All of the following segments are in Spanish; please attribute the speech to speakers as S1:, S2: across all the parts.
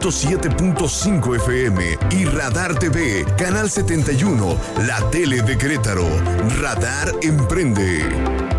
S1: 107.5 FM y Radar TV, Canal 71, la tele de Querétaro. Radar Emprende.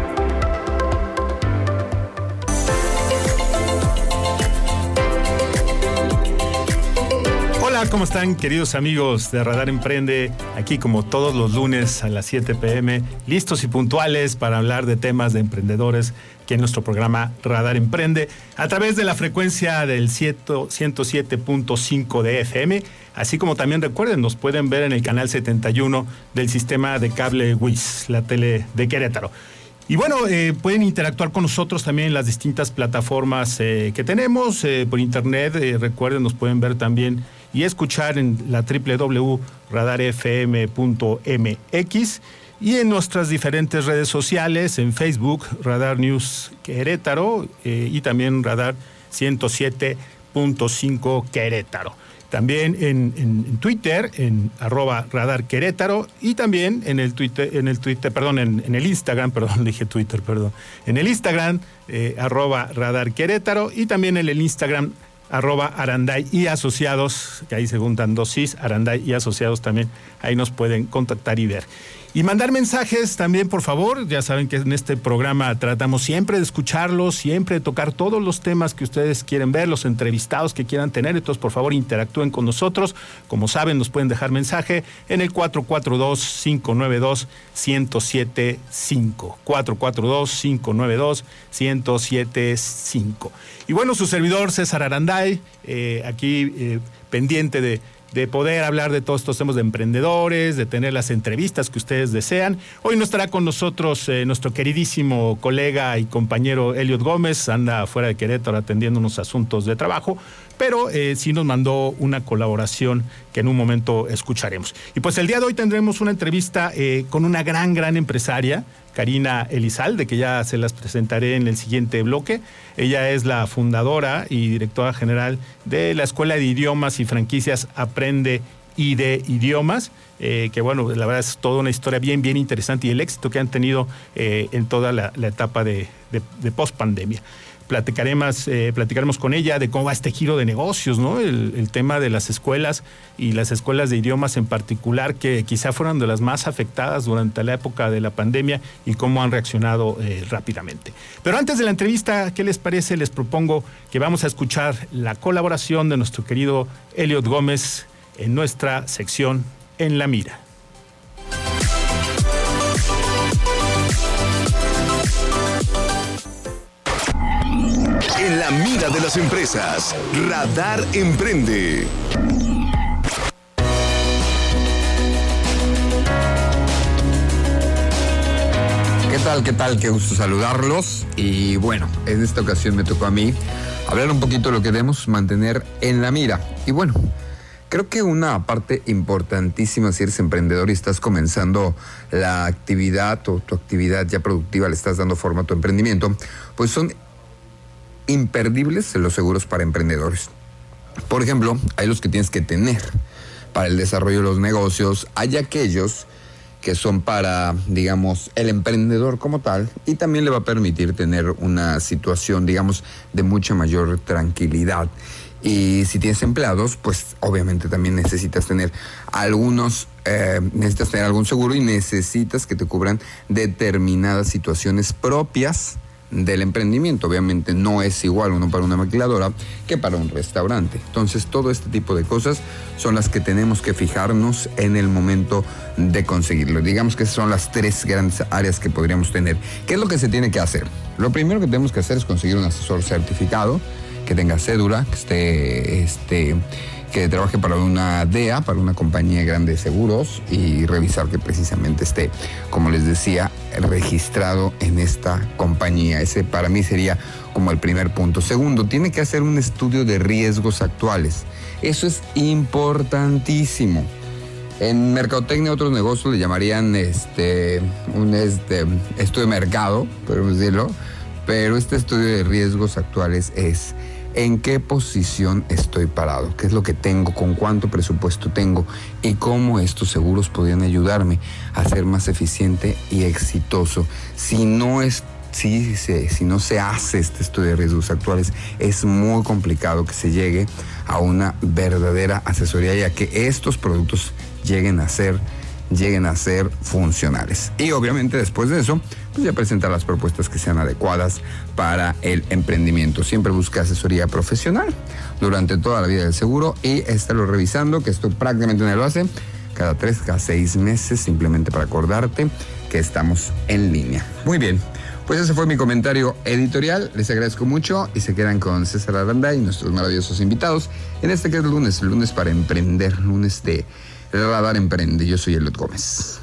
S2: ¿Cómo están queridos amigos de Radar Emprende? Aquí como todos los lunes a las 7 pm, listos y puntuales para hablar de temas de emprendedores aquí en nuestro programa Radar Emprende a través de la frecuencia del 107.5 de FM, así como también recuerden, nos pueden ver en el canal 71 del sistema de cable WIS, la tele de Querétaro. Y bueno, eh, pueden interactuar con nosotros también en las distintas plataformas eh, que tenemos eh, por internet. recuerden, nos pueden ver también y escuchar en la www.radarfm.mx y en nuestras diferentes redes sociales, en Facebook, Radar News Querétaro eh, y también Radar 107.5 Querétaro. También en, Twitter, en arroba radar Querétaro, y también en el Twitter, en el Twitter, perdón, en, el Instagram, perdón, dije Twitter, perdón. En el Instagram, eh, arroba radar Querétaro, y también en el Instagram arroba Aranday y Asociados, que ahí se juntan dos CIS, Aranday y Asociados también, ahí nos pueden contactar y ver. Y mandar mensajes también, por favor. Ya saben que en este programa tratamos siempre de escucharlos, siempre de tocar todos los temas que ustedes quieren ver, los entrevistados que quieran tener. Entonces, por favor, interactúen con nosotros. Como saben, nos pueden dejar mensaje en el 442-592-1075. 442-592-1075. Y bueno, su servidor César Aranday, eh, aquí eh, pendiente de de poder hablar de todos estos temas de emprendedores, de tener las entrevistas que ustedes desean. Hoy no estará con nosotros eh, nuestro queridísimo colega y compañero Elliot Gómez, anda fuera de Querétaro atendiendo unos asuntos de trabajo, pero eh, sí nos mandó una colaboración que en un momento escucharemos. Y pues el día de hoy tendremos una entrevista eh, con una gran, gran empresaria, Karina Elizalde, que ya se las presentaré en el siguiente bloque. Ella es la fundadora y directora general de la Escuela de Idiomas y Franquicias Aprende y de Idiomas, eh, que bueno, la verdad es toda una historia bien, bien interesante y el éxito que han tenido en toda la, etapa de, de, de eh, platicaremos con ella de cómo va este giro de negocios, ¿no? El, tema de las escuelas y las escuelas de idiomas en particular, que quizá fueron de las más afectadas durante la época de la pandemia y cómo han reaccionado eh, rápidamente. Pero antes de la entrevista, ¿qué les parece? Les propongo que vamos a escuchar la colaboración de nuestro querido Elliot Gómez en nuestra sección En la Mira.
S1: En la mira de las empresas, Radar Emprende.
S3: ¿Qué tal? ¿Qué tal? Qué gusto saludarlos. Y bueno, en esta ocasión me tocó a mí hablar un poquito de lo que debemos mantener en la mira. Y bueno, Creo que una parte importantísima si eres emprendedor y estás comenzando la actividad o tu actividad ya productiva, le estás dando forma a tu emprendimiento, pues son imperdibles los seguros para emprendedores. Por ejemplo, hay los que tienes que tener para el desarrollo de los negocios, hay aquellos que son para, digamos, el emprendedor como tal y también le va a permitir tener una situación, digamos, de mucha mayor tranquilidad. Y si tienes empleados, pues obviamente también necesitas tener algunos, eh, necesitas tener algún seguro y necesitas que te cubran determinadas situaciones propias del emprendimiento. Obviamente no es igual uno para una maquiladora que para un restaurante. Entonces todo este tipo de cosas son las que tenemos que fijarnos en el momento de conseguirlo. Digamos que son las tres grandes áreas que podríamos tener. ¿Qué es lo que se tiene que hacer? Lo primero que tenemos que hacer es conseguir un asesor certificado que tenga cédula, que esté este, que trabaje para una DEA, para una compañía grande de seguros y revisar que precisamente esté, como les decía, registrado en esta compañía. Ese para mí sería como el primer punto. Segundo, tiene que hacer un estudio de riesgos actuales. Eso es importantísimo. En mercadotecnia otros negocios le llamarían este un este, estudio de mercado, podemos decirlo, pero este estudio de riesgos actuales es en qué posición estoy parado, qué es lo que tengo, con cuánto presupuesto tengo y cómo estos seguros podrían ayudarme a ser más eficiente y exitoso. Si no es si, si no se hace este estudio de riesgos actuales, es muy complicado que se llegue a una verdadera asesoría, ya que estos productos lleguen a ser lleguen a ser funcionales. Y obviamente después de eso, pues ya presentar las propuestas que sean adecuadas para el emprendimiento. Siempre busca asesoría profesional durante toda la vida del seguro y estarlo revisando, que esto prácticamente no lo hace cada tres, cada seis meses, simplemente para acordarte que estamos en línea. Muy bien. Pues ese fue mi comentario editorial. Les agradezco mucho y se quedan con César Aranda y nuestros maravillosos invitados en este que es lunes, lunes para emprender, lunes de Radar Emprende. Yo soy Elot Gómez.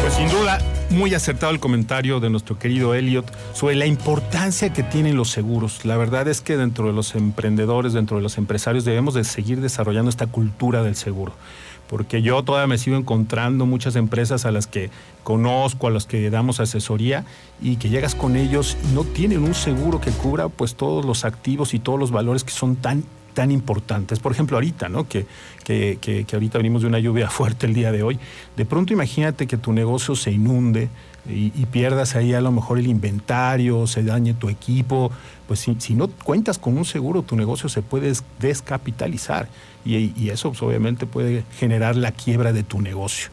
S2: Pues sin duda, muy acertado el comentario de nuestro querido Elliot sobre la importancia que tienen los seguros. La verdad es que dentro de los emprendedores, dentro de los empresarios, debemos de seguir desarrollando esta cultura del seguro. Porque yo todavía me sigo encontrando muchas empresas a las que conozco, a las que damos asesoría y que llegas con ellos y no tienen un seguro que cubra pues todos los activos y todos los valores que son tan tan importantes. Por ejemplo, ahorita, ¿no? Que, que, que, ahorita venimos de una lluvia fuerte el día de hoy. De pronto imagínate que tu negocio se inunde y, pierdas ahí a lo mejor el inventario, se dañe tu equipo. Pues si, si no cuentas con un seguro, tu negocio se puede descapitalizar y, y eso pues, obviamente puede generar la quiebra de tu negocio.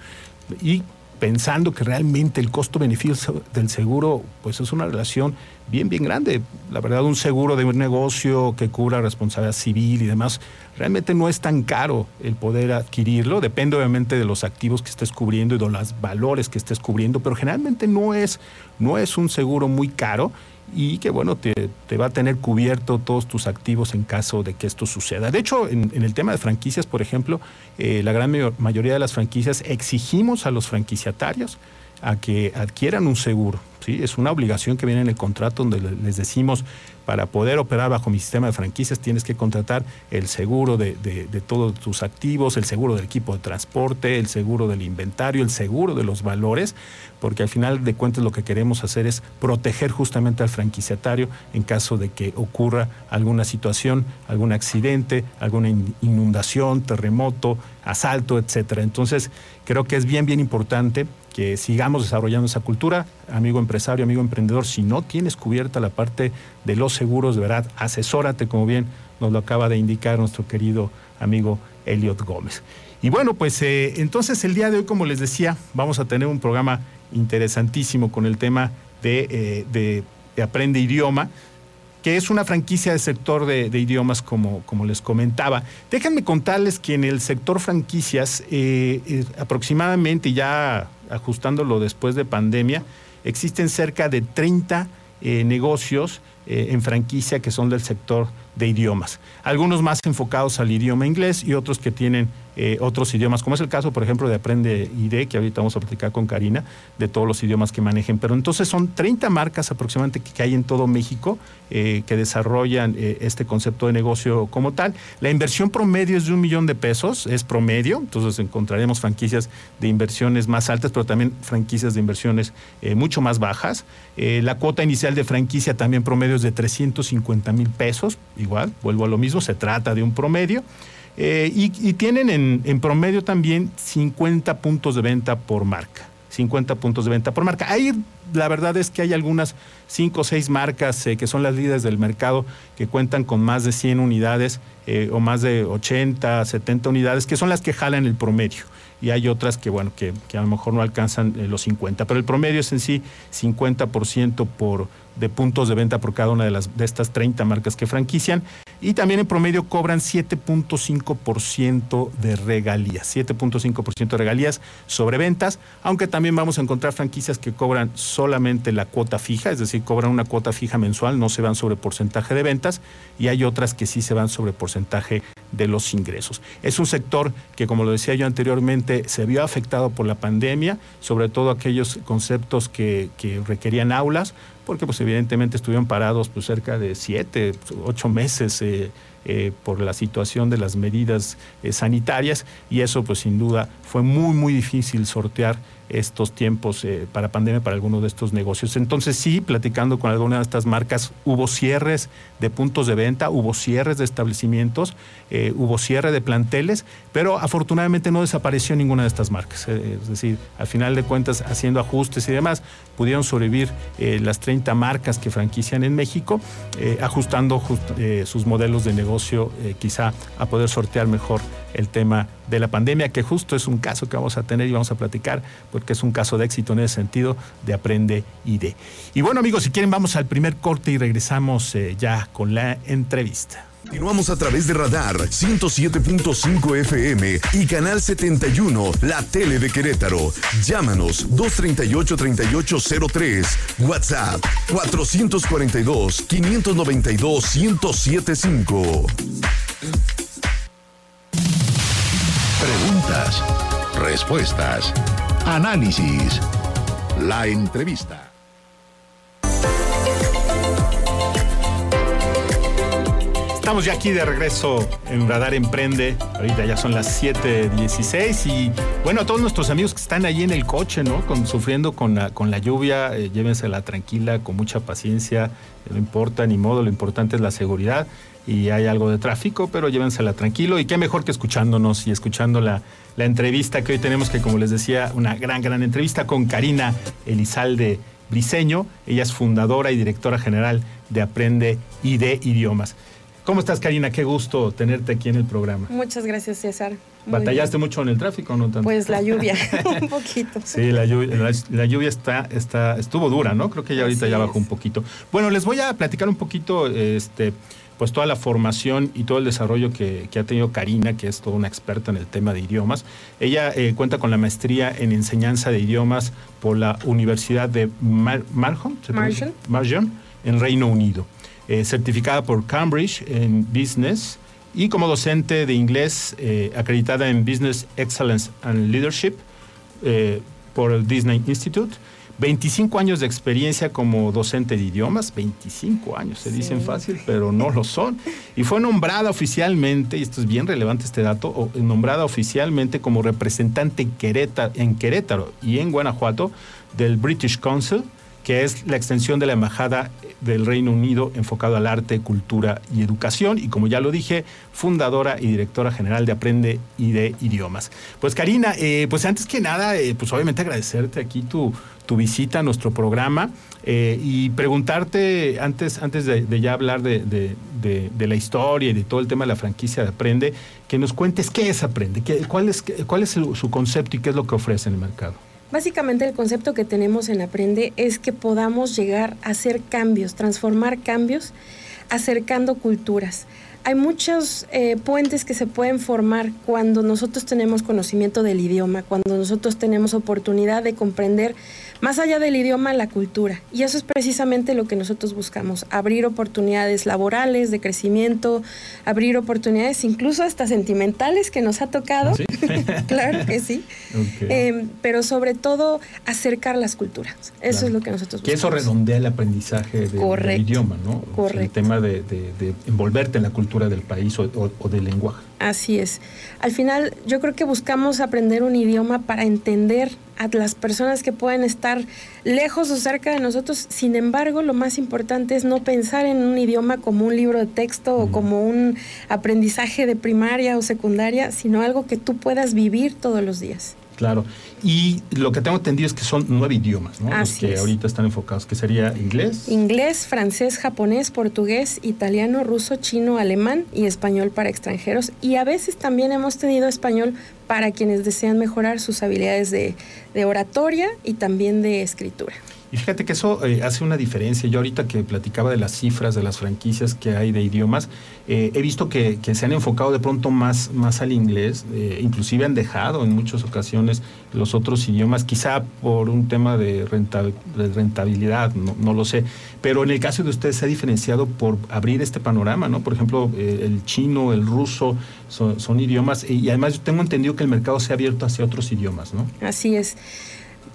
S2: Y pensando que realmente el costo-beneficio del seguro pues es una relación bien, bien grande. La verdad, un seguro de un negocio que cubra responsabilidad civil y demás, realmente no es tan caro el poder adquirirlo. Depende obviamente de los activos que estés cubriendo y de los valores que estés cubriendo, pero generalmente no es, no es un seguro muy caro y que bueno, te, va a tener cubierto todos tus activos en caso de que esto suceda. De hecho, en, el tema de franquicias, por ejemplo, eh, la gran mayoría de las franquicias exigimos a los franquiciatarios a que adquieran un seguro. ¿sí? Es una obligación que viene en el contrato donde les decimos para poder operar bajo mi sistema de franquicias tienes que contratar el seguro de, todos tus activos, el seguro del equipo de transporte, el seguro del inventario, el seguro de los valores, porque al final de cuentas lo que queremos hacer es proteger justamente al franquiciatario en caso de que ocurra alguna situación, algún accidente, alguna inundación, terremoto, asalto, etcétera. Entonces, creo que es bien, bien importante que sigamos desarrollando esa cultura. Amigo empresario, amigo emprendedor, si no tienes cubierta la parte de los seguros, de verdad, asesórate, como bien nos lo acaba de indicar nuestro querido amigo Elliot Gómez. Y bueno, pues eh, entonces el día de hoy, como les decía, vamos a tener un programa interesantísimo con el tema de, eh, de Aprende Idioma que es una franquicia del sector de, idiomas, como, como, les comentaba. Déjenme contarles que en el sector franquicias, eh, aproximadamente, ya ajustándolo después de pandemia, existen cerca de 30 eh, negocios en franquicia que son del sector de idiomas. Algunos más enfocados al idioma inglés y otros que tienen eh, otros idiomas, como es el caso, por ejemplo, de Aprende ID, que ahorita vamos a platicar con Karina, de todos los idiomas que manejen. Pero entonces son 30 marcas aproximadamente que, hay en todo México eh, que desarrollan eh, este concepto de negocio como tal. La inversión promedio es de un millón de pesos, es promedio, entonces encontraremos franquicias de inversiones más altas, pero también franquicias de inversiones mucho más bajas. la cuota inicial de franquicia también promedio es de 350 mil pesos, igual, vuelvo a lo mismo, se trata de un promedio. Eh, y, tienen en, promedio también 50 puntos de venta por marca. 50 puntos de venta por marca. Ahí la verdad es que hay algunas 5 o 6 marcas eh, que son las líderes del mercado que cuentan con más de 100 unidades eh, o más de 80, 70 unidades, que son las que jalan el promedio. Y hay otras que, bueno, que, a lo mejor no alcanzan los 50, pero el promedio es en sí 50% por, de puntos de venta por cada una de, las, de estas 30 marcas que franquician. Y también en promedio cobran 7.5% de regalías, 7.5% de regalías sobre ventas, aunque también vamos a encontrar franquicias que cobran solamente la cuota fija, es decir, cobran una cuota fija mensual, no se van sobre porcentaje de ventas, y hay otras que sí se van sobre porcentaje de los ingresos. Es un sector que, como lo decía yo anteriormente, se vio afectado por la pandemia, sobre todo aquellos conceptos que, que requerían aulas, porque pues evidentemente estuvieron parados pues cerca de siete, ocho meses eh, eh, por la situación de las medidas eh, sanitarias y eso pues sin duda fue muy muy difícil sortear estos tiempos eh, para pandemia para algunos de estos negocios. Entonces sí, platicando con alguna de estas marcas, hubo cierres de puntos de venta, hubo cierres de establecimientos, eh, hubo cierre de planteles, pero afortunadamente no desapareció ninguna de estas marcas. Eh, es decir, al final de cuentas, haciendo ajustes y demás, pudieron sobrevivir las 30 marcas que franquician en México, ajustando sus modelos de negocio quizá a poder sortear mejor el tema de la pandemia, que justo es un caso que vamos a tener y vamos a platicar, porque es un caso de éxito en ese sentido de aprende y de. Y bueno amigos, si quieren vamos al primer corte y regresamos eh, ya con la entrevista.
S1: Continuamos a través de Radar 107.5 FM y Canal 71, la tele de Querétaro. Llámanos 238-3803, WhatsApp 442-592-1075.
S4: Preguntas, respuestas, análisis. La entrevista.
S2: Estamos ya aquí de regreso en Radar Emprende. Ahorita ya son las 7:16 y bueno, a todos nuestros amigos que están ahí en el coche, ¿no? sufriendo con la, con la lluvia, eh, llévensela tranquila, con mucha paciencia. No importa ni modo, lo importante es la seguridad y hay algo de tráfico, pero llévensela tranquilo y qué mejor que escuchándonos y escuchando la, la entrevista que hoy tenemos, que como les decía, una gran, gran entrevista con Karina Elizalde Briseño. Ella es fundadora y directora general de Aprende y de Idiomas. ¿Cómo estás, Karina? Qué gusto tenerte aquí en el programa.
S5: Muchas gracias, César.
S2: ¿Batallaste mucho en el tráfico o no tanto?
S5: Pues la lluvia, un poquito.
S2: Sí, la lluvia, la, lluvia está, está, estuvo dura, ¿no? Creo que ya ahorita ya bajó un poquito. Bueno, les voy a platicar un poquito, este, pues toda la formación y todo el desarrollo que, ha tenido Karina, que es toda una experta en el tema de idiomas. Ella eh, cuenta con la maestría en enseñanza de idiomas por la Universidad de Mar Marjon, en Reino Unido. Eh, certificada por Cambridge en Business y como docente de inglés eh, acreditada en Business Excellence and Leadership por el Disney Institute 25 años de experiencia como docente de idiomas, 25 años, se dicen fácil, pero no lo son. Y fue nombrada oficialmente, y esto es bien relevante este dato, nombrada oficialmente como representante en Querétaro, en Querétaro y en Guanajuato del British Council, que es la extensión de la Embajada del Reino Unido enfocado al arte, cultura y educación. Y como ya lo dije, fundadora y directora general de Aprende y de Idiomas. Pues Karina, eh, pues antes que nada, eh, pues obviamente agradecerte aquí tu tu visita a nuestro programa eh, y preguntarte, antes, antes de, ya hablar de, la historia y de todo el tema de la franquicia de Aprende, que nos cuentes qué es Aprende, qué, cuál es, cuál es su concepto y qué es lo que ofrece en el mercado.
S5: Básicamente el concepto que tenemos en Aprende es que podamos llegar a hacer cambios, transformar cambios, acercando culturas. Hay muchos eh, puentes que se pueden formar cuando nosotros tenemos conocimiento del idioma, cuando nosotros tenemos oportunidad de comprender más allá del idioma la cultura. Y eso es precisamente lo que nosotros buscamos, abrir oportunidades laborales, de crecimiento, abrir oportunidades incluso hasta sentimentales que nos ha tocado. claro que sí. Em, pero sobre todo acercar las culturas. Eso es lo que nosotros buscamos.
S2: Que eso redondea el aprendizaje del idioma, ¿no?
S5: Correcto.
S2: el tema de envolverte en la cultura del país o, del lenguaje.
S5: Así es. Al final yo creo que buscamos aprender un idioma para entender a las personas que pueden estar lejos o cerca de nosotros. Sin embargo, lo más importante es no pensar en un idioma como un libro de texto o como un aprendizaje de primaria o secundaria, sino algo que tú puedas vivir todos los días.
S2: Claro. Y lo que tengo entendido es que son nueve idiomas, ¿no? Los que ahorita están enfocados, que sería inglés.
S5: Inglés, francés, japonés, portugués, italiano, ruso, chino, alemán y español para extranjeros. Y a veces también hemos tenido español para quienes desean mejorar sus habilidades de, de oratoria y también de escritura.
S2: Y fíjate que eso eh, hace una diferencia. Yo ahorita que platicaba de las cifras de las franquicias que hay de idiomas, eh, he visto que, se han enfocado de pronto más, más al inglés, eh, inclusive han dejado en muchas ocasiones los otros idiomas, quizá por un tema de, rentabilidad, no, lo sé. Pero en el caso de ustedes se ha diferenciado por abrir este panorama, ¿no? Por ejemplo, el chino, el ruso son, idiomas y además yo tengo entendido que el mercado se ha abierto hacia otros idiomas, ¿no?
S5: Así es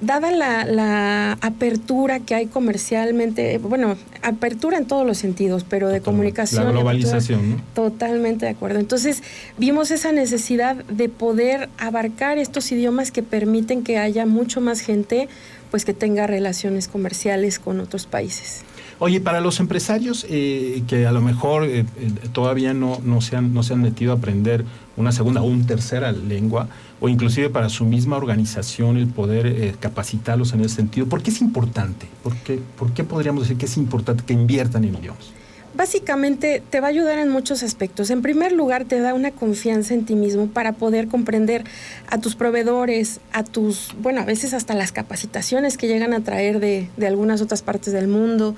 S5: dada la, apertura que hay comercialmente, bueno, apertura en todos los sentidos, pero de comunicación.
S2: La globalización, ¿no?
S5: Totalmente de acuerdo. Entonces, vimos esa necesidad de poder abarcar estos idiomas que permiten que haya mucho más gente pues que tenga relaciones comerciales con otros países.
S2: Oye, para los empresarios eh, que a lo mejor eh, eh, todavía no, no, se han, no se han metido a aprender una segunda o una tercera lengua, o inclusive para su misma organización el poder capacitarlos en ese sentido, ¿por qué es importante? ¿Por qué, ¿Por qué podríamos decir que es importante que inviertan en idiomas?
S5: Básicamente te va a ayudar en muchos aspectos. En primer lugar, te da una confianza en ti mismo para poder comprender a tus proveedores, a tus, bueno, a veces hasta las capacitaciones que llegan a traer de, de algunas otras partes del mundo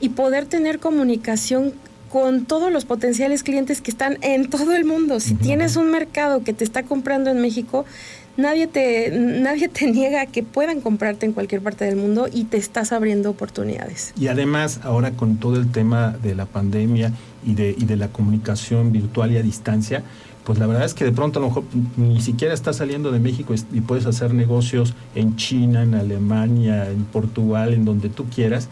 S5: y poder tener comunicación con todos los potenciales clientes que están en todo el mundo. Si tienes un mercado que te está comprando en México, nadie te, nadie te niega que puedan comprarte en cualquier parte del mundo y te estás abriendo oportunidades.
S2: Y además, ahora con todo el tema de la pandemia y de, y de la comunicación virtual y a distancia, pues la verdad es que de pronto a lo mejor ni siquiera estás saliendo de México y puedes hacer negocios en China, en Alemania, en Portugal, en donde tú quieras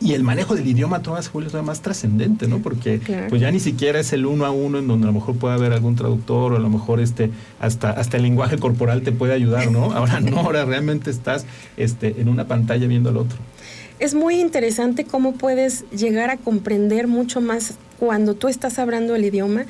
S2: y el manejo del idioma todavía se vuelve más trascendente, ¿no? Porque pues ya ni siquiera es el uno a uno en donde a lo mejor puede haber algún traductor o a lo mejor este hasta hasta el lenguaje corporal te puede ayudar, ¿no? Ahora no, ahora realmente estás este en una pantalla viendo al otro.
S5: Es muy interesante cómo puedes llegar a comprender mucho más cuando tú estás hablando el idioma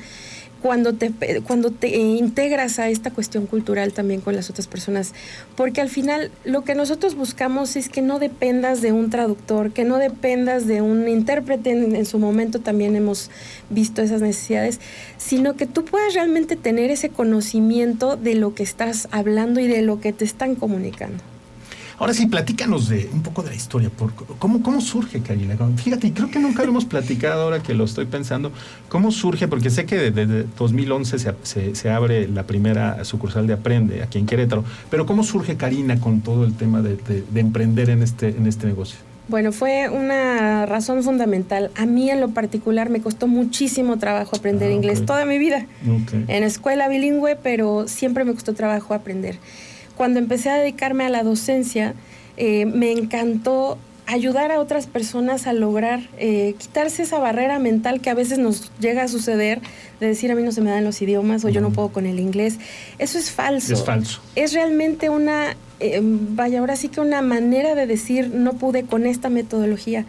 S5: cuando te, cuando te integras a esta cuestión cultural también con las otras personas, porque al final lo que nosotros buscamos es que no dependas de un traductor, que no dependas de un intérprete, en, en su momento también hemos visto esas necesidades, sino que tú puedas realmente tener ese conocimiento de lo que estás hablando y de lo que te están comunicando.
S2: Ahora sí, platícanos de un poco de la historia. Por, ¿cómo, ¿Cómo surge Karina? Fíjate, creo que nunca lo hemos platicado ahora que lo estoy pensando. ¿Cómo surge? Porque sé que desde 2011 se, se, abre la primera sucursal de Aprende aquí en Querétaro. Pero ¿cómo surge Karina con todo el tema de, de, emprender en este, en este negocio?
S5: Bueno, fue una razón fundamental. A mí en lo particular me costó muchísimo trabajo aprender ah, inglés toda mi vida. En escuela bilingüe, pero siempre me costó trabajo aprender cuando empecé a dedicarme a la docencia, eh, me encantó ayudar a otras personas a lograr eh, quitarse esa barrera mental que a veces nos llega a suceder de decir a mí no se me dan los idiomas o yo no puedo con el inglés. Eso es falso.
S2: Es falso.
S5: Es realmente una, eh, vaya, ahora sí que una manera de decir no pude con esta metodología.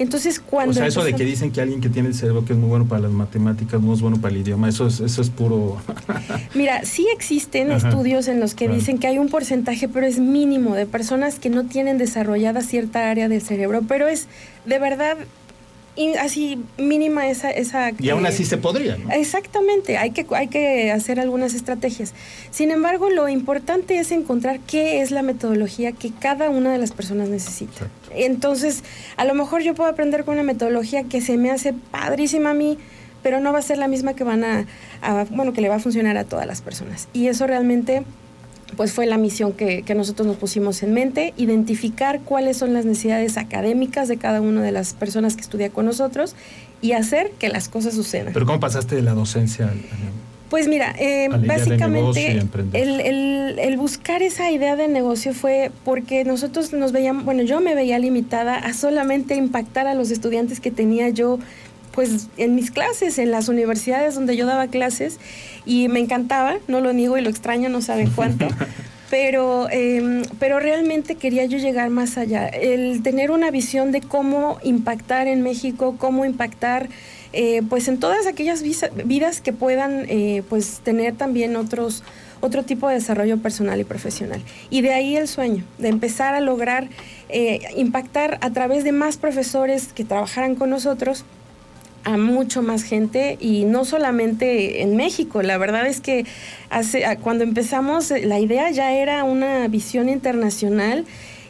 S5: Entonces, cuando... O
S2: sea, eso de que dicen que alguien que tiene el cerebro que es muy bueno para las matemáticas no es bueno para el idioma, eso es, eso es puro...
S5: Mira, sí existen estudios en los que dicen que hay un porcentaje, pero es mínimo, de personas que no tienen desarrollada cierta área del cerebro, pero es de verdad así mínima esa... esa
S2: y aún así se podría,
S5: Exactamente, hay que, hay que hacer algunas estrategias. Sin embargo, lo importante es encontrar qué es la metodología que cada una de las personas necesita. Entonces, a lo mejor yo puedo aprender con una metodología que se me hace padrísima a mí, pero no va a ser la misma que van a, a bueno, que le va a funcionar a todas las personas. Y eso realmente pues fue la misión que, nosotros nos pusimos en mente, identificar cuáles son las necesidades académicas de cada una de las personas que estudia con nosotros y hacer que las cosas sucedan.
S2: Pero ¿cómo pasaste de la docencia al,
S5: pues mira, eh, básicamente el, el, buscar esa idea de negocio fue porque nosotros nos veíamos, bueno, yo me veía limitada a solamente impactar a los estudiantes que tenía yo pues en mis clases, en las universidades donde yo daba clases y me encantaba, no lo niego y lo extraño, no saben cuánto. pero, em, pero realmente quería yo llegar más allá, el tener una visión de cómo impactar en México, cómo impactar eh, pues en todas aquellas vidas que puedan eh, pues tener también otros otro tipo de desarrollo personal y profesional. Y de ahí el sueño, de empezar a lograr eh, impactar a través de más profesores que trabajaran con nosotros a mucho más gente y no solamente en México. La verdad es que hace, cuando empezamos la idea ya era una visión internacional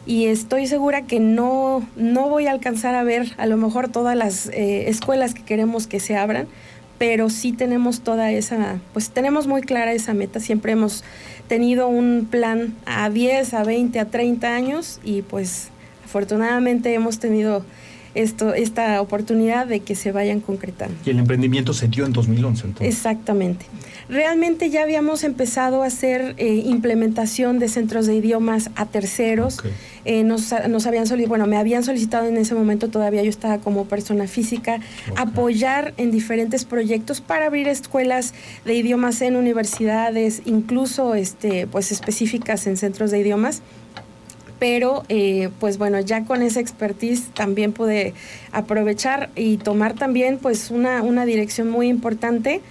S5: y estoy segura que no, no voy a alcanzar a ver a lo mejor todas las eh, escuelas que queremos que se abran, pero sí tenemos toda esa, pues tenemos muy clara esa meta. Siempre hemos tenido un plan a 10, a 20, a 30 años y pues afortunadamente hemos tenido esto, esta oportunidad de que se vayan concretando.
S2: Y el emprendimiento se dio en 2011 entonces.
S5: Exactamente. Realmente ya habíamos empezado a hacer eh, implementación de centros de idiomas a terceros. Eh, nos, habían bueno, me habían solicitado en ese momento, todavía yo estaba como persona física, apoyar en diferentes proyectos para abrir escuelas de idiomas en universidades, incluso este, pues específicas en centros de idiomas pero eh, pues bueno, ya con esa expertise también pude aprovechar y tomar también pues una, una dirección muy importante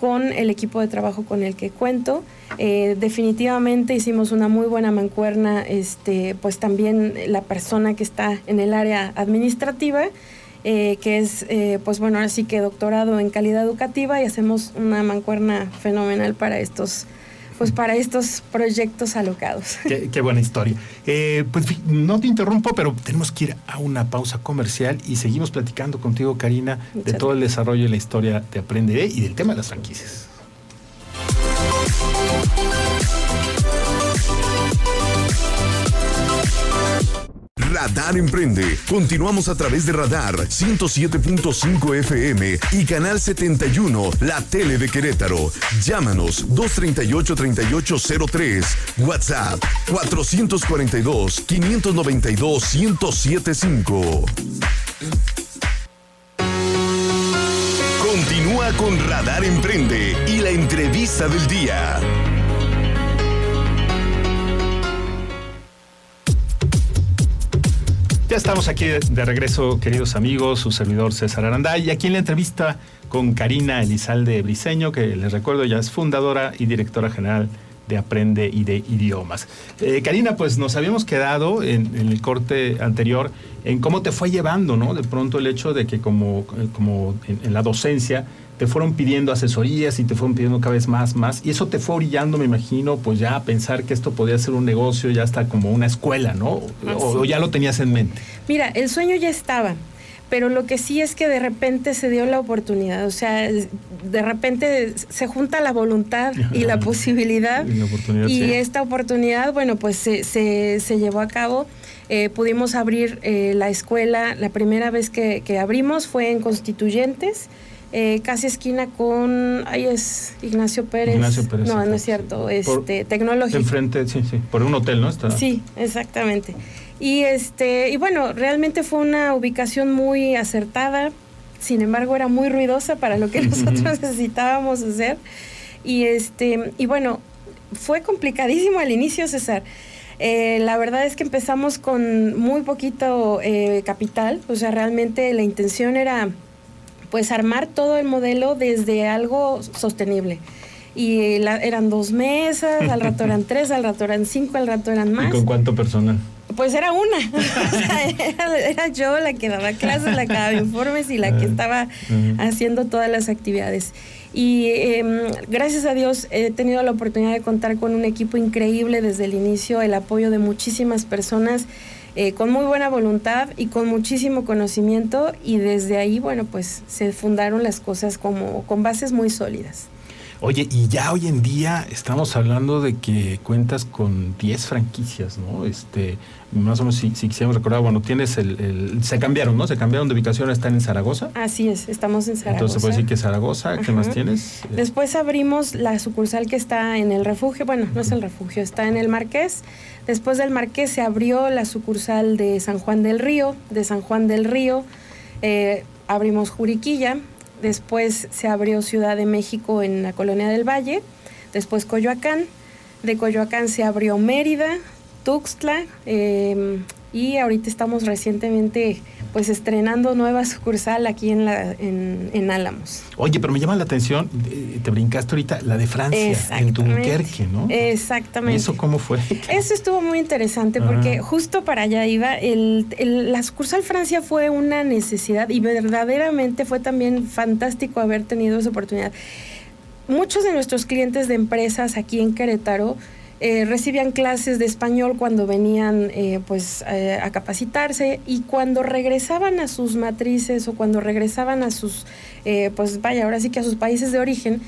S5: con el equipo de trabajo con el que cuento. Eh, definitivamente hicimos una muy buena mancuerna, este, pues también la persona que está en el área administrativa, eh, que es, pues bueno, así que doctorado en calidad educativa y hacemos una mancuerna fenomenal para estos pues para estos proyectos alocados.
S2: Qué, buena historia. Eh, pues no te interrumpo, pero tenemos que ir a una pausa comercial y seguimos platicando contigo, Karina, de todo el desarrollo y la historia de Aprenderé y del tema de las franquicias.
S1: Radar Emprende. Continuamos a través de Radar 107.5 FM y Canal 71, la tele de Querétaro. Llámanos 238-3803. WhatsApp 442-592-1075. Continúa con Radar Emprende y la entrevista del día.
S2: Estamos aquí de regreso, queridos amigos, su servidor César Aranda, y aquí en la entrevista con Karina Elizalde Briseño, que les recuerdo ya es fundadora y directora general de Aprende y de Idiomas. Eh, Karina, pues nos habíamos quedado en, el corte anterior en cómo te fue llevando, ¿no? De pronto el hecho de que como, como en la docencia, te fueron pidiendo asesorías y te fueron pidiendo cada vez más, más, y eso te fue orillando, me imagino, pues ya a pensar que esto podía ser un negocio, ya está como una escuela, ¿no? O, ya lo tenías en mente.
S5: Mira, el sueño ya estaba, pero lo que sí es que de repente se dio la oportunidad, o sea, de repente se junta la voluntad y la posibilidad, y, esta oportunidad, bueno, pues se, se, llevó a cabo. Eh, pudimos abrir eh, la escuela, la primera vez que, que abrimos fue en Constituyentes, eh, casi esquina con, ahí es Ignacio Pérez.
S2: Ignacio Pérez.
S5: No, no es cierto, este, tecnológico.
S2: Enfrente, sí, sí, por un hotel, ¿no? Está.
S5: Sí, exactamente. Y este, y bueno, realmente fue una ubicación muy acertada, sin embargo era muy ruidosa para lo que nosotros necesitábamos hacer. Y este, y bueno, fue complicadísimo al inicio, César. Eh, la verdad es que empezamos con muy poquito eh, capital, o sea, realmente la intención era pues armar todo el modelo desde algo sostenible. Y eran dos mesas, al rato eran tres, al rato eran cinco, al rato eran más.
S2: ¿Y con cuánto personal?
S5: Pues era una. era, yo la que daba clases, la que daba informes y la que estaba haciendo todas las actividades. Y em, gracias a Dios he tenido la oportunidad de contar con un equipo increíble desde el inicio, el apoyo de muchísimas personas eh, con muy buena voluntad y con muchísimo conocimiento y desde ahí, bueno, pues se fundaron las cosas como con bases muy sólidas.
S2: Oye, y ya hoy en día estamos hablando de que cuentas con 10 franquicias, ¿no? Este, más o menos, si, si quisiéramos recordar, bueno, tienes el, Se cambiaron, ¿no? Se cambiaron de ubicación, están en Zaragoza.
S5: Así es, estamos en Zaragoza.
S2: Entonces se puede decir que Zaragoza, ¿qué más tienes?
S5: Después abrimos la sucursal que está en el refugio, bueno, no es el refugio, está en el Marqués. Después del Marqués se abrió la sucursal de San Juan del Río, de San Juan del Río eh, abrimos Juriquilla, después se abrió Ciudad de México en la Colonia del Valle, después Coyoacán, de Coyoacán se abrió Mérida, Tuxtla em, y ahorita estamos recientemente pues estrenando nueva sucursal aquí en, la, en, Álamos.
S2: Oye, pero me llama la atención, eh, te brincaste ahorita, la de Francia, en Dunkerque, ¿no?
S5: Exactamente.
S2: ¿Eso cómo fue?
S5: Eso estuvo muy interesante porque justo para allá iba, el, la sucursal Francia fue una necesidad y verdaderamente fue también fantástico haber tenido esa oportunidad. Muchos de nuestros clientes de empresas aquí en Querétaro, eh, recibían clases de español cuando venían eh, pues eh, a capacitarse y cuando regresaban a sus matrices o cuando regresaban a sus pues vaya ahora sí que a sus países de origen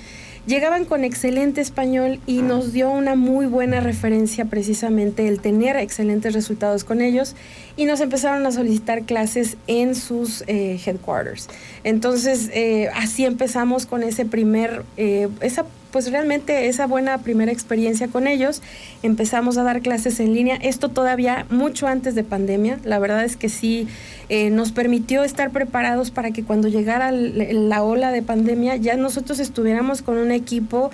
S5: llegaban con excelente español y nos dio una muy buena referencia precisamente el tener excelentes resultados con ellos y nos empezaron a solicitar clases en sus eh, headquarters. Entonces, eh, así empezamos con ese primer, eh, esa pues realmente esa buena primera experiencia con ellos. Empezamos a dar clases en línea, esto todavía mucho antes de pandemia. La verdad es que sí eh, nos permitió estar preparados para que cuando llegara la ola de pandemia ya nosotros estuviéramos con un equipo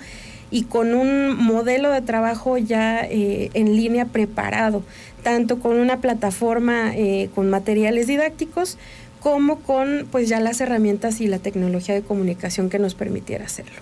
S5: y con un modelo de trabajo ya eh, en línea preparado, tanto con una plataforma eh, con materiales didácticos como con pues ya las herramientas y la tecnología de comunicación que nos permitiera hacerlo.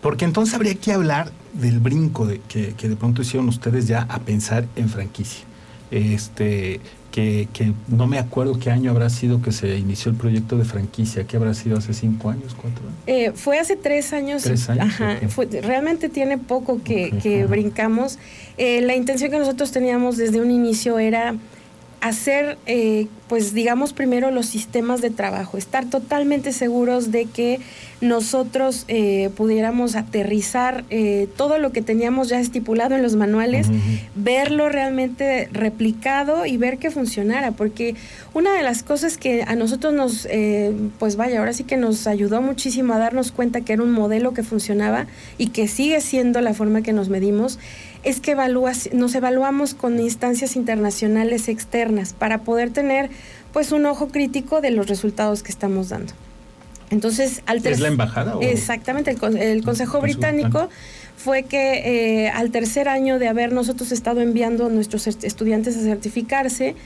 S2: Porque entonces habría que hablar del brinco de, que, de pronto hicieron ustedes ya a pensar en franquicia. Este, que, no me acuerdo qué año habrá sido que se inició el proyecto de franquicia, ¿qué habrá sido hace cinco años, cuatro años?
S5: Eh, fue hace tres años.
S2: Tres años.
S5: Ajá, realmente tiene poco que, brincamos. Eh, la intención que nosotros teníamos desde un inicio era hacer, eh, pues digamos primero los sistemas de trabajo, estar totalmente seguros de que nosotros eh, pudiéramos aterrizar eh, todo lo que teníamos ya estipulado en los manuales, verlo realmente replicado y ver que funcionara, porque una de las cosas que a nosotros nos, pues vaya, ahora sí que nos ayudó muchísimo a darnos cuenta que era un modelo que funcionaba y que sigue siendo la forma que nos medimos, es que nos evaluamos con instancias internacionales externas para poder tener pues un ojo crítico de los resultados que estamos dando. Entonces,
S2: al ¿Es la embajada?
S5: Exactamente, el, Consejo Británico fue que eh, al tercer año de haber nosotros estado enviando a nuestros estudiantes a certificarse,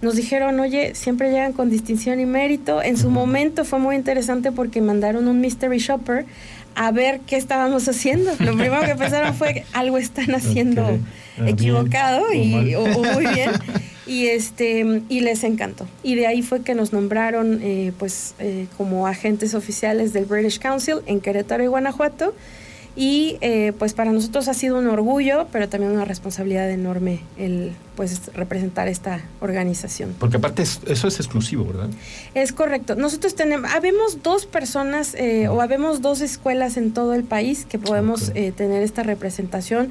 S5: nos dijeron, oye, siempre llegan con distinción y mérito. En su momento fue muy interesante porque mandaron un mystery shopper a ver qué estábamos haciendo. Lo primero que pensaron fue algo están haciendo ah, equivocado y, o, muy bien. Y este y les encantó. Y de ahí fue que nos nombraron eh, pues eh, como agentes oficiales del British Council en Querétaro y Guanajuato y eh, pues para nosotros ha sido un orgullo, pero también una responsabilidad enorme el pues representar esta organización.
S2: Porque aparte eso es exclusivo, ¿verdad?
S5: Es correcto. Nosotros tenemos, habemos dos personas eh, o habemos dos escuelas en todo el país que podemos eh, tener esta representación.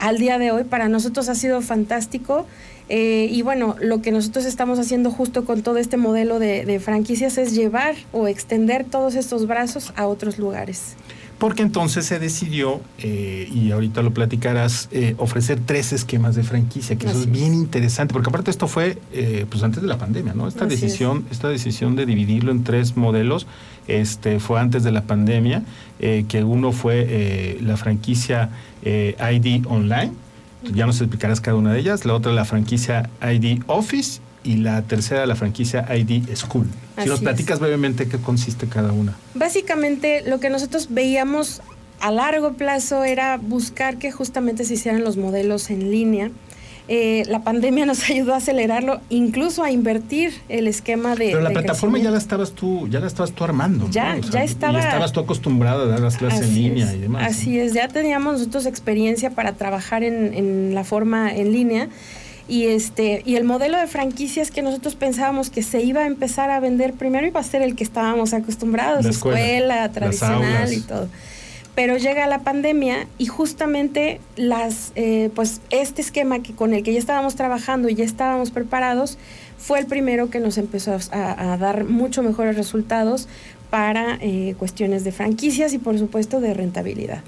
S5: Al día de hoy para nosotros ha sido fantástico. Y bueno, lo que nosotros estamos haciendo justo con todo este modelo de, de franquicias es llevar o extender todos estos brazos a otros lugares.
S2: Porque entonces se decidió, eh, y ahorita lo platicarás, eh, ofrecer tres esquemas de franquicia, que eso es bien interesante, porque aparte esto fue eh, pues antes de la pandemia, ¿no? Esta decisión, esta decisión de dividirlo en tres modelos, este, fue antes de la pandemia, que uno fue la franquicia ID Online, ya nos explicarás cada una de ellas, la otra la franquicia ID Office y la tercera la franquicia ID School. si nos platicas brevemente qué consiste cada una.
S5: Básicamente lo que nosotros veíamos a largo plazo era buscar que justamente se hicieran los modelos en línea. Eh, la pandemia nos ayudó a acelerarlo, incluso a invertir el esquema de.
S2: Pero la plataforma ya la estabas tú, ya la estabas tú armando.
S5: Ya, ya estaba.
S2: Y estabas tú acostumbrada a dar las clases en línea y demás.
S5: Así es, ya teníamos nosotros experiencia para trabajar en, en la forma en línea. Y, este, y el modelo de franquicias que nosotros pensábamos que se iba a empezar a vender primero iba a ser el que estábamos acostumbrados, la escuela, tradicional y todo. Pero llega la pandemia y justamente las, eh, pues este esquema que con el que ya estábamos trabajando y ya estábamos preparados fue el primero que nos empezó a, dar mucho mejores resultados para eh, cuestiones de franquicias y por supuesto de rentabilidad.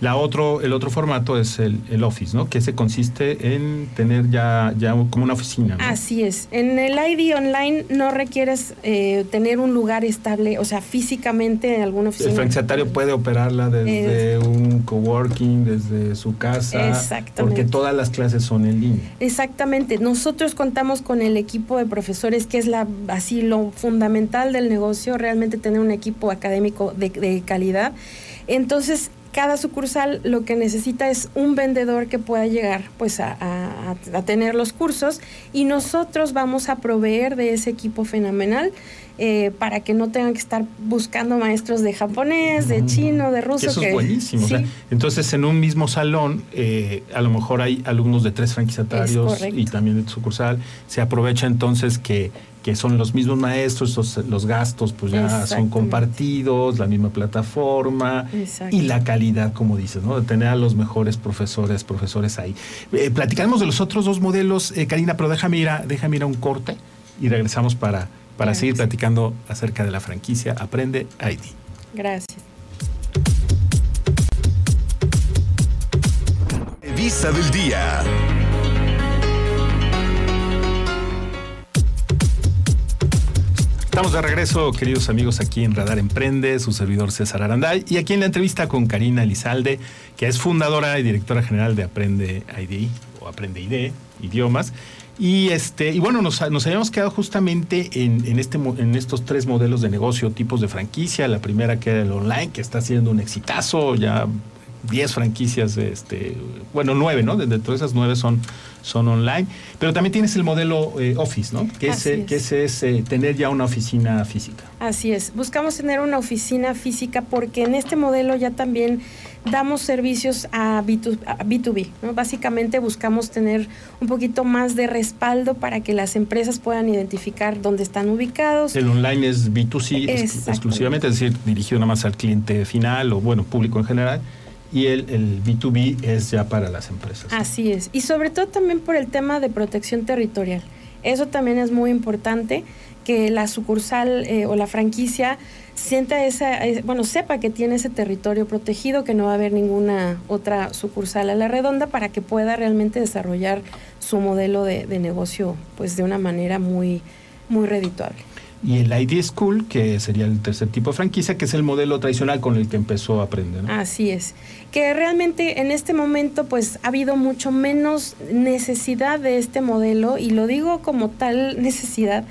S2: La otro, el otro formato es el, Office, ¿no? Que se consiste en tener ya, ya como una oficina.
S5: Así es. En el ID online no requieres eh, tener un lugar estable, o sea, físicamente en alguna oficina.
S2: El franquiciatario puede operarla desde un coworking, desde su casa. Exactamente. Porque todas las clases son en línea.
S5: Exactamente. Nosotros contamos con el equipo de profesores, que es la así lo fundamental del negocio, realmente tener un equipo académico de, de calidad. Entonces, cada sucursal lo que necesita es un vendedor que pueda llegar pues a, tener los cursos y nosotros vamos a proveer de ese equipo fenomenal eh, para que no tengan que estar buscando maestros de japonés, de chino, de ruso.
S2: Eso es buenísimo. entonces en un mismo salón eh, a lo mejor hay alumnos de tres franquiciatarios y también de sucursal. Se aprovecha entonces que que son los mismos maestros, los, gastos pues ya son compartidos, la misma plataforma y la calidad, como dices, ¿no? De tener a los mejores profesores, profesores ahí. Eh, platicamos de los otros dos modelos, eh, Karina, pero déjame ir, a, déjame ir a un corte y regresamos para, para seguir platicando acerca de la franquicia Aprende ID.
S5: Gracias.
S1: Vista del día.
S2: Estamos de regreso, queridos amigos, aquí en Radar Emprende, su servidor César Aranday, y aquí en la entrevista con Karina Elizalde, que es fundadora y directora general de Aprende ID, o Aprende ID, idiomas. Y este, y bueno, nos, habíamos quedado justamente en, este, en estos tres modelos de negocio, tipos de franquicia. La primera que era el online, que está siendo un exitazo, ya 10 franquicias, este, bueno, nueve, ¿no? Dentro de esas nueve son, son online. Pero también tienes el modelo eh, Office, ¿no? Que es, que es eh, tener ya una oficina física.
S5: Así es. Buscamos tener una oficina física porque en este modelo ya también damos servicios a, B2, b Básicamente buscamos tener un poquito más de respaldo para que las empresas puedan identificar dónde están ubicados.
S2: El online es B2C exclusivamente, es decir, dirigido nada más al cliente final o, bueno, público en general y el, el, B2B es ya para las empresas.
S5: Así es. Y sobre todo también por el tema de protección territorial. Eso también es muy importante, que la sucursal eh, o la franquicia sienta esa, eh, bueno, sepa que tiene ese territorio protegido, que no va a haber ninguna otra sucursal a la redonda para que pueda realmente desarrollar su modelo de, de negocio pues de una manera muy, muy redituable
S2: y el ID School, que sería el tercer tipo de franquicia, que es el modelo tradicional con el que empezó a aprender.
S5: Así es. Que realmente en este momento pues ha habido mucho menos necesidad de este modelo y lo digo como tal necesidad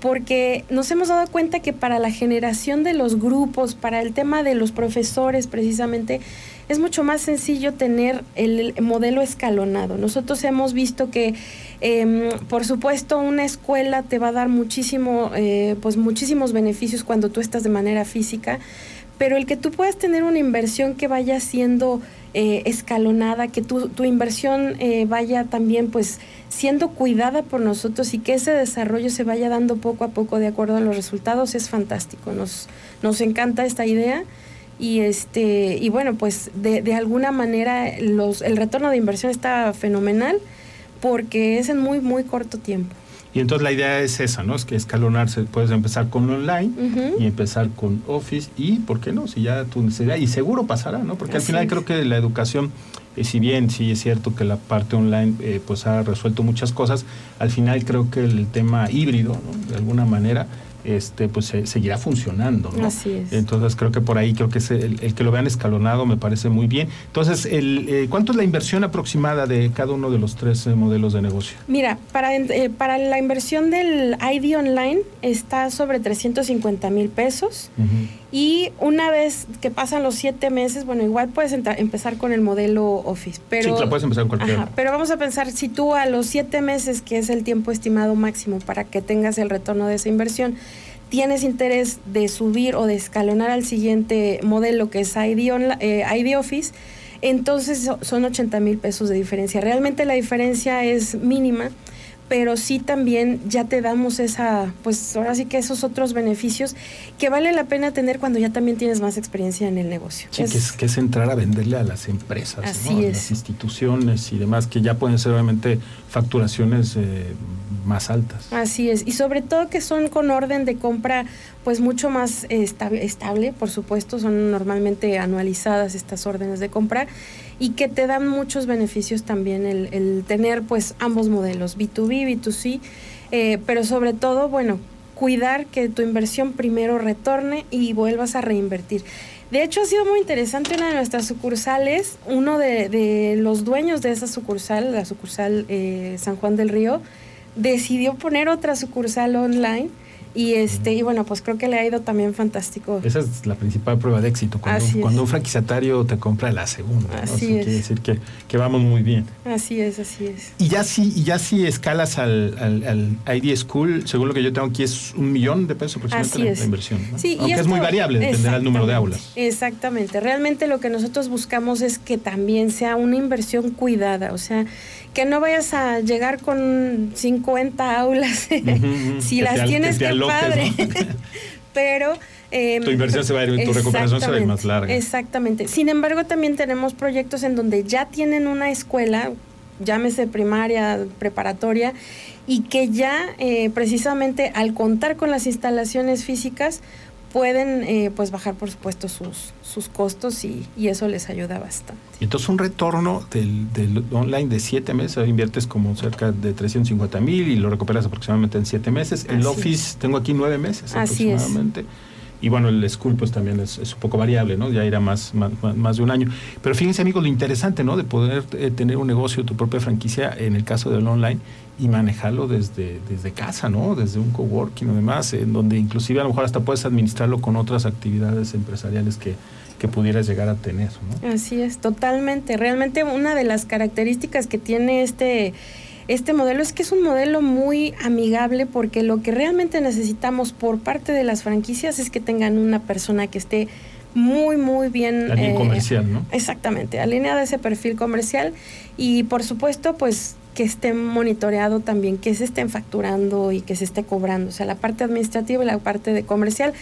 S5: porque nos hemos dado cuenta que para la generación de los grupos, para el tema de los profesores precisamente, es mucho más sencillo tener el modelo escalonado. Nosotros hemos visto que, em, por supuesto, una escuela te va a dar muchísimo, eh, pues muchísimos beneficios cuando tú estás de manera física, pero el que tú puedas tener una inversión que vaya siendo eh, escalonada, que tu, tu inversión eh, vaya también pues siendo cuidada por nosotros y que ese desarrollo se vaya dando poco a poco de acuerdo a los resultados es fantástico. Nos, nos encanta esta idea y este y bueno pues de, de alguna manera los, el retorno de inversión está fenomenal porque es en muy muy corto tiempo.
S2: Y entonces la idea es esa, ¿no? Es que escalonarse, puedes empezar con online y empezar con Office y, ¿por qué no? Si ya tu necesidad, y seguro pasará, ¿no? Porque al final creo que la educación, eh, si bien sí es cierto que la parte online eh, pues ha resuelto muchas cosas, al final creo que el tema híbrido, ¿no? De alguna manera, este, pues seguirá funcionando. ¿no?
S5: Así es.
S2: Entonces creo que por ahí, creo que el, que lo vean escalonado me parece muy bien. Entonces, el, eh, ¿cuánto es la inversión aproximada de cada uno de los tres eh, modelos de negocio?
S5: Mira, para, eh, para la inversión del ID Online está sobre 350 mil pesos. Y una vez que pasan los siete meses, bueno, igual puedes empezar con el modelo Office. Pero,
S2: sí, puedes empezar con cualquier.
S5: pero vamos a pensar, si tú a los siete meses, que es el tiempo estimado máximo para que tengas el retorno de esa inversión, tienes interés de subir o de escalonar al siguiente modelo que es ID, eh, ID Office, entonces son 80 mil pesos de diferencia. Realmente la diferencia es mínima pero sí también ya te damos esa, pues ahora sí que esos otros beneficios que vale la pena tener cuando ya también tienes más experiencia en el negocio.
S2: Sí, que, es, que es entrar a venderle a las empresas,
S5: así
S2: a
S5: las
S2: instituciones y demás, que ya pueden ser obviamente facturaciones eh, más altas.
S5: Así es, y sobre todo que son con orden de compra pues mucho más estable, por supuesto, son normalmente anualizadas estas órdenes de compra y que te dan muchos beneficios también el, tener pues ambos modelos, B2B, B2C, eh, pero sobre todo, bueno, cuidar que tu inversión primero retorne y vuelvas a reinvertir. De hecho, ha sido muy interesante una de nuestras sucursales, uno de, los dueños de esa sucursal, la sucursal eh, San Juan del Río, decidió poner otra sucursal online y este y bueno, pues creo que le ha ido también fantástico.
S2: Esa es la principal prueba de éxito, cuando, cuando un franquiciatario te compra la segunda.
S5: Así
S2: Quiere decir que, que, vamos muy bien.
S5: Así es, así es.
S2: Y ya si, y ya si escalas al, al, ID School, según lo que yo tengo aquí, es un millón de pesos aproximadamente la, inversión. Sí, Aunque es muy variable, dependerá del número de aulas.
S5: Exactamente. Realmente lo que nosotros buscamos es que también sea una inversión cuidada, o sea, que no vayas a llegar con 50 aulas, si las tienes que, padre, pero...
S2: Em, tu inversión se va a ir, tu recuperación se va a ir más larga.
S5: Exactamente. Sin embargo, también tenemos proyectos en donde ya tienen una escuela, llámese primaria, preparatoria, y que ya eh, precisamente al contar con las instalaciones físicas pueden eh, pues bajar por supuesto sus, sus costos y, eso les ayuda bastante.
S2: Entonces un retorno del, del online de siete meses, inviertes como cerca de 350 mil y lo recuperas aproximadamente en siete meses. El Office tengo aquí nueve meses Así aproximadamente. Y bueno, el school pues también es, un poco variable, ¿no? Ya irá más, más, de un año. Pero fíjense amigos, lo interesante, ¿no? De poder eh, tener un negocio, tu propia franquicia, en el caso del online, y manejarlo desde, desde casa, ¿no? Desde un coworking o demás, en donde inclusive a lo mejor hasta puedes administrarlo con otras actividades empresariales que, que pudieras llegar a tener, ¿no?
S5: Así es, totalmente. Realmente una de las características que tiene este este modelo es que es un modelo muy amigable porque lo que realmente necesitamos por parte de las franquicias es que tengan una persona que esté muy, muy bien...
S2: Eh, comercial, ¿no?
S5: Exactamente, alineada a ese perfil comercial y por supuesto, pues que esté monitoreado también, que se estén facturando y que se esté cobrando, o sea, la parte administrativa y la parte de comercial,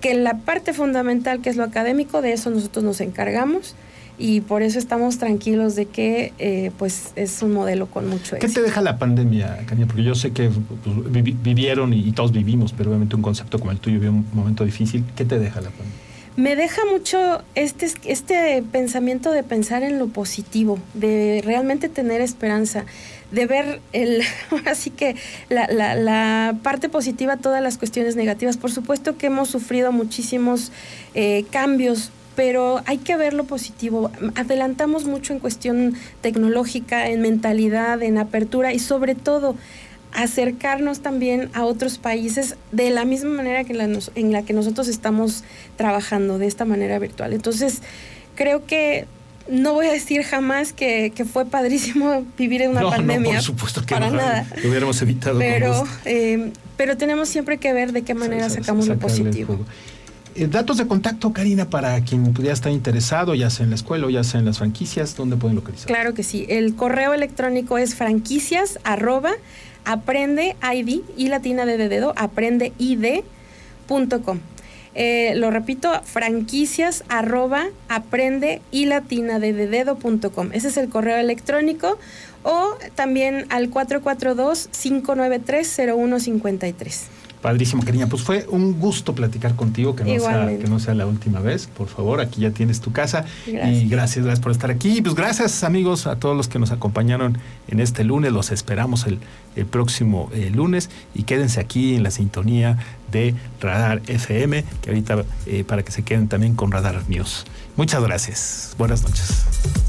S5: que la parte fundamental, que es lo académico, de eso nosotros nos encargamos y por eso estamos tranquilos de que eh, pues es un modelo con mucho éxito.
S2: ¿Qué te deja la pandemia, Caña? Porque yo sé que pues, vivieron y, todos vivimos, pero obviamente un concepto como el tuyo vivió un momento difícil. ¿Qué te deja la pandemia?
S5: Me deja mucho este, este pensamiento de pensar en lo positivo, de realmente tener esperanza, de ver el, así que la, la, la parte positiva, todas las cuestiones negativas. Por supuesto que hemos sufrido muchísimos eh, cambios pero hay que ver lo positivo. Adelantamos mucho en cuestión tecnológica, en mentalidad, en apertura y sobre todo acercarnos también a otros países de la misma manera que en la que nosotros estamos trabajando, de esta manera virtual. Entonces, creo que no voy a decir jamás que, fue padrísimo vivir en una pandemia.
S2: No, por supuesto que para nada. Lo hubiéramos evitado.
S5: Pero, eh, pero tenemos siempre que ver de qué manera sacamos lo positivo.
S2: Eh, datos de contacto, Karina, para quien pudiera estar interesado, ya sea en la escuela o ya sea en las franquicias, ¿dónde pueden localizar?
S5: Claro que sí. El correo electrónico es franquicias arroba aprende ID y latina de dedo aprendeid.com. Eh, lo repito, franquicias arroba aprende y latina de dedo.com. Ese es el correo electrónico o también al 442 593 0153.
S2: Padrísimo, cariña. Pues fue un gusto platicar contigo, que no, sea, que no sea la última vez. Por favor, aquí ya tienes tu casa. Y gracias, gracias por estar aquí. Y pues gracias, amigos, a todos los que nos acompañaron en este lunes. Los esperamos el, próximo eh, lunes. Y quédense aquí en la sintonía de Radar FM, que ahorita eh, para que se queden también con Radar News. Muchas gracias. Buenas noches.